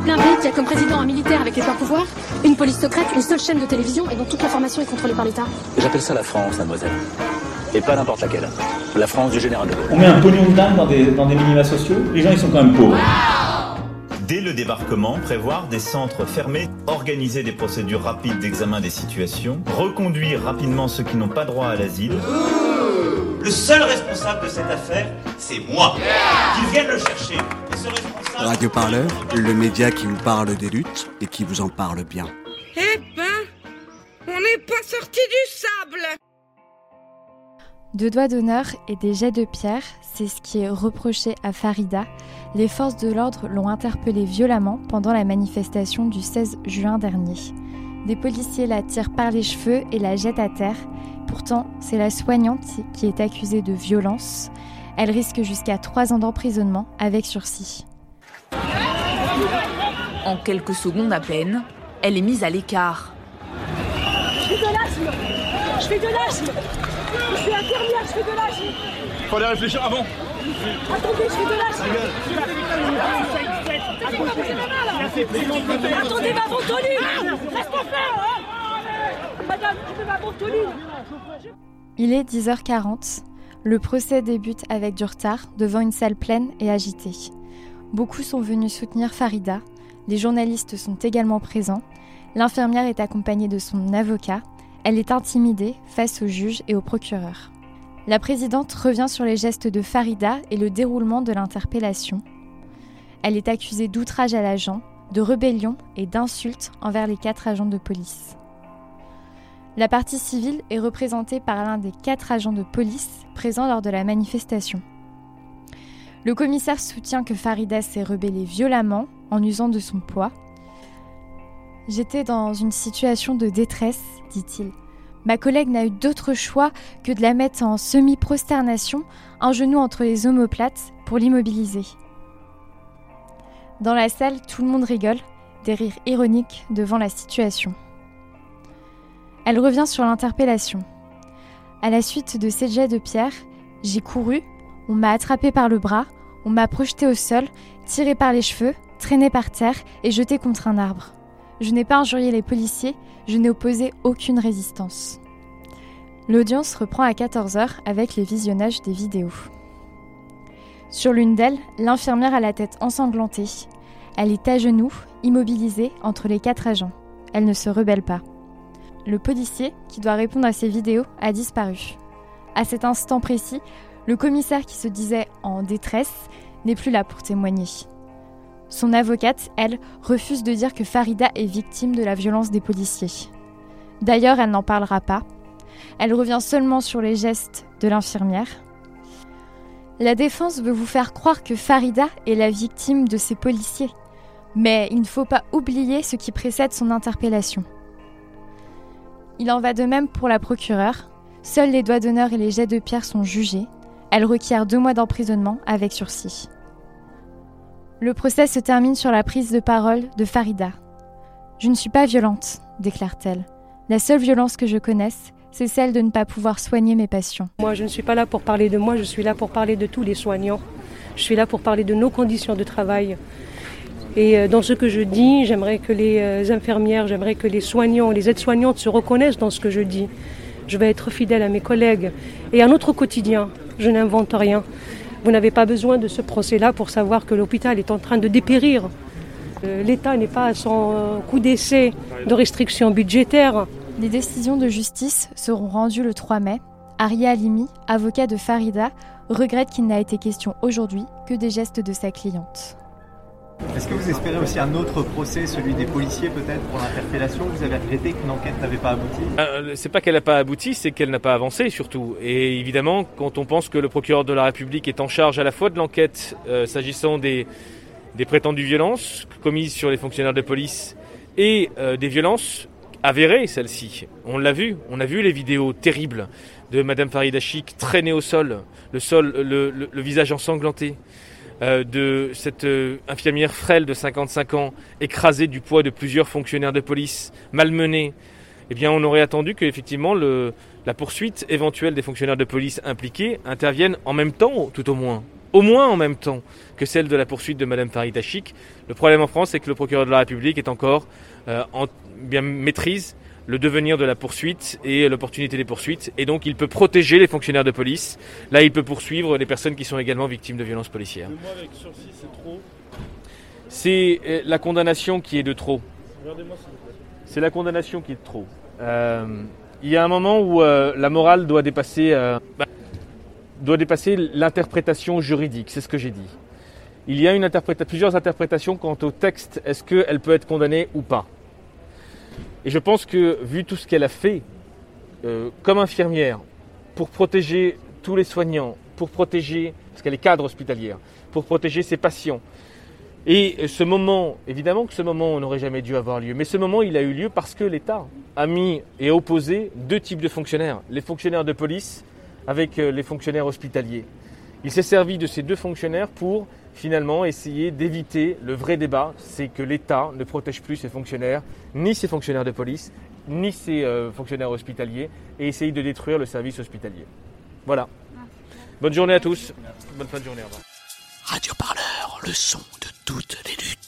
peupler un pays qui a comme président un militaire avec les pleins pouvoirs, une police secrète, une seule chaîne de télévision et dont toute l'information est contrôlée par l'État J'appelle ça la France, mademoiselle. Et pas n'importe laquelle. La France du général de Gaulle. On met un pognon de dingue dans des, dans des minima sociaux, les gens ils sont quand même pauvres. Dès le débarquement, prévoir des centres fermés, organiser des procédures rapides d'examen des situations, reconduire rapidement ceux qui n'ont pas droit à l'asile. Le seul responsable de cette affaire, c'est moi. Qu'ils viennent le chercher. Et ce responsable... Radio Parleur, le média qui vous parle des luttes et qui vous en parle bien. Eh ben, on n'est pas sorti du sable Deux doigts d'honneur et des jets de pierre, c'est ce qui est reproché à Farida. Les forces de l'ordre l'ont interpellée violemment pendant la manifestation du 16 juin dernier. Des policiers la tirent par les cheveux et la jettent à terre. C'est la soignante qui est accusée de violence. Elle risque jusqu'à trois ans d'emprisonnement avec sursis. En quelques secondes à peine, elle est mise à l'écart. Je fais de l'asthme Je fais de l'asthme Je suis infirmière, je fais de l'asthme Fallait réfléchir avant Attendez, je fais de l'asthme Attendez ma ventoline Reste en faire Il est 10h40. Le procès débute avec du retard devant une salle pleine et agitée. Beaucoup sont venus soutenir Farida. Les journalistes sont également présents. L'infirmière est accompagnée de son avocat. Elle est intimidée face au juge et au procureur. La présidente revient sur les gestes de Farida et le déroulement de l'interpellation. Elle est accusée d'outrage à l'agent, de rébellion et d'insulte envers les quatre agents de police. La partie civile est représentée par l'un des quatre agents de police présents lors de la manifestation. Le commissaire soutient que Farida s'est rebellée violemment en usant de son poids. J'étais dans une situation de détresse, dit-il. Ma collègue n'a eu d'autre choix que de la mettre en semi-prosternation, un genou entre les omoplates, pour l'immobiliser. Dans la salle, tout le monde rigole, des rires ironiques devant la situation. Elle revient sur l'interpellation. À la suite de ces jets de pierre, j'ai couru, on m'a attrapé par le bras, on m'a projeté au sol, tiré par les cheveux, traîné par terre et jeté contre un arbre. Je n'ai pas injurié les policiers, je n'ai opposé aucune résistance. L'audience reprend à 14h avec les visionnages des vidéos. Sur l'une d'elles, l'infirmière a la tête ensanglantée. Elle est à genoux, immobilisée entre les quatre agents. Elle ne se rebelle pas. Le policier, qui doit répondre à ces vidéos, a disparu. À cet instant précis, le commissaire qui se disait en détresse n'est plus là pour témoigner. Son avocate, elle, refuse de dire que Farida est victime de la violence des policiers. D'ailleurs, elle n'en parlera pas. Elle revient seulement sur les gestes de l'infirmière. La défense veut vous faire croire que Farida est la victime de ces policiers. Mais il ne faut pas oublier ce qui précède son interpellation. Il en va de même pour la procureure. Seuls les doigts d'honneur et les jets de pierre sont jugés. Elle requiert deux mois d'emprisonnement avec sursis. Le procès se termine sur la prise de parole de Farida. Je ne suis pas violente, déclare-t-elle. La seule violence que je connaisse, c'est celle de ne pas pouvoir soigner mes patients. Moi, je ne suis pas là pour parler de moi, je suis là pour parler de tous les soignants. Je suis là pour parler de nos conditions de travail. Et dans ce que je dis, j'aimerais que les infirmières, j'aimerais que les soignants, les aides-soignantes se reconnaissent dans ce que je dis. Je vais être fidèle à mes collègues et à notre quotidien. Je n'invente rien. Vous n'avez pas besoin de ce procès-là pour savoir que l'hôpital est en train de dépérir. L'État n'est pas à son coup d'essai de restrictions budgétaires. Les décisions de justice seront rendues le 3 mai. Aria Alimi, avocat de Farida, regrette qu'il n'a été question aujourd'hui que des gestes de sa cliente. Est-ce que vous espérez aussi un autre procès, celui des policiers peut-être pour l'interpellation? Vous avez regretté qu'une enquête n'avait pas abouti? Euh, C'est pas qu'elle n'a pas abouti, c'est qu'elle n'a pas avancé surtout. Et évidemment, quand on pense que le procureur de la République est en charge à la fois de l'enquête euh, s'agissant des, prétendues violences commises sur les fonctionnaires de police et euh, des violences avérées, celles-ci. On l'a vu, on a vu les vidéos terribles de Madame Farida Chic traînée au sol, le sol, le visage ensanglanté de cette infirmière frêle de 55 ans, écrasée du poids de plusieurs fonctionnaires de police, malmenée, eh bien on aurait attendu qu'effectivement la poursuite éventuelle des fonctionnaires de police impliqués intervienne en même temps, tout au moins. au moins en même temps que celle de la poursuite de Mme Farida Chic. Le problème en France, c'est que le procureur de la République est encore euh, en bien maîtrise le devenir de la poursuite et l'opportunité des poursuites. Et donc, il peut protéger les fonctionnaires de police. Là, il peut poursuivre les personnes qui sont également victimes de violences policières. avec sursis, c'est trop. C'est euh, la condamnation qui est de trop. C'est la condamnation qui est de trop. Euh, il y a un moment où euh, la morale doit dépasser, bah, doit dépasser l'interprétation juridique. C'est ce que j'ai dit. Il y a une plusieurs interprétations quant au texte. Est-ce qu'elle peut être condamnée ou pas? Et je pense que, vu tout ce qu'elle a fait, comme infirmière, pour protéger tous les soignants, pour protéger, parce qu'elle est cadre hospitalière, pour protéger ses patients, et ce moment, évidemment que ce moment n'aurait jamais dû avoir lieu, mais ce moment il a eu lieu parce que l'État a mis et opposé deux types de fonctionnaires, les fonctionnaires de police avec euh, les fonctionnaires hospitaliers. Il s'est servi de ces deux fonctionnaires pour finalement essayer d'éviter le vrai débat, c'est que l'État ne protège plus ses fonctionnaires, ni ses fonctionnaires de police, ni ses euh, fonctionnaires hospitaliers, et essayer de détruire le service hospitalier. Voilà. Bonne journée à tous. Bonne fin de journée. Radio Parleur, le son de toutes les luttes.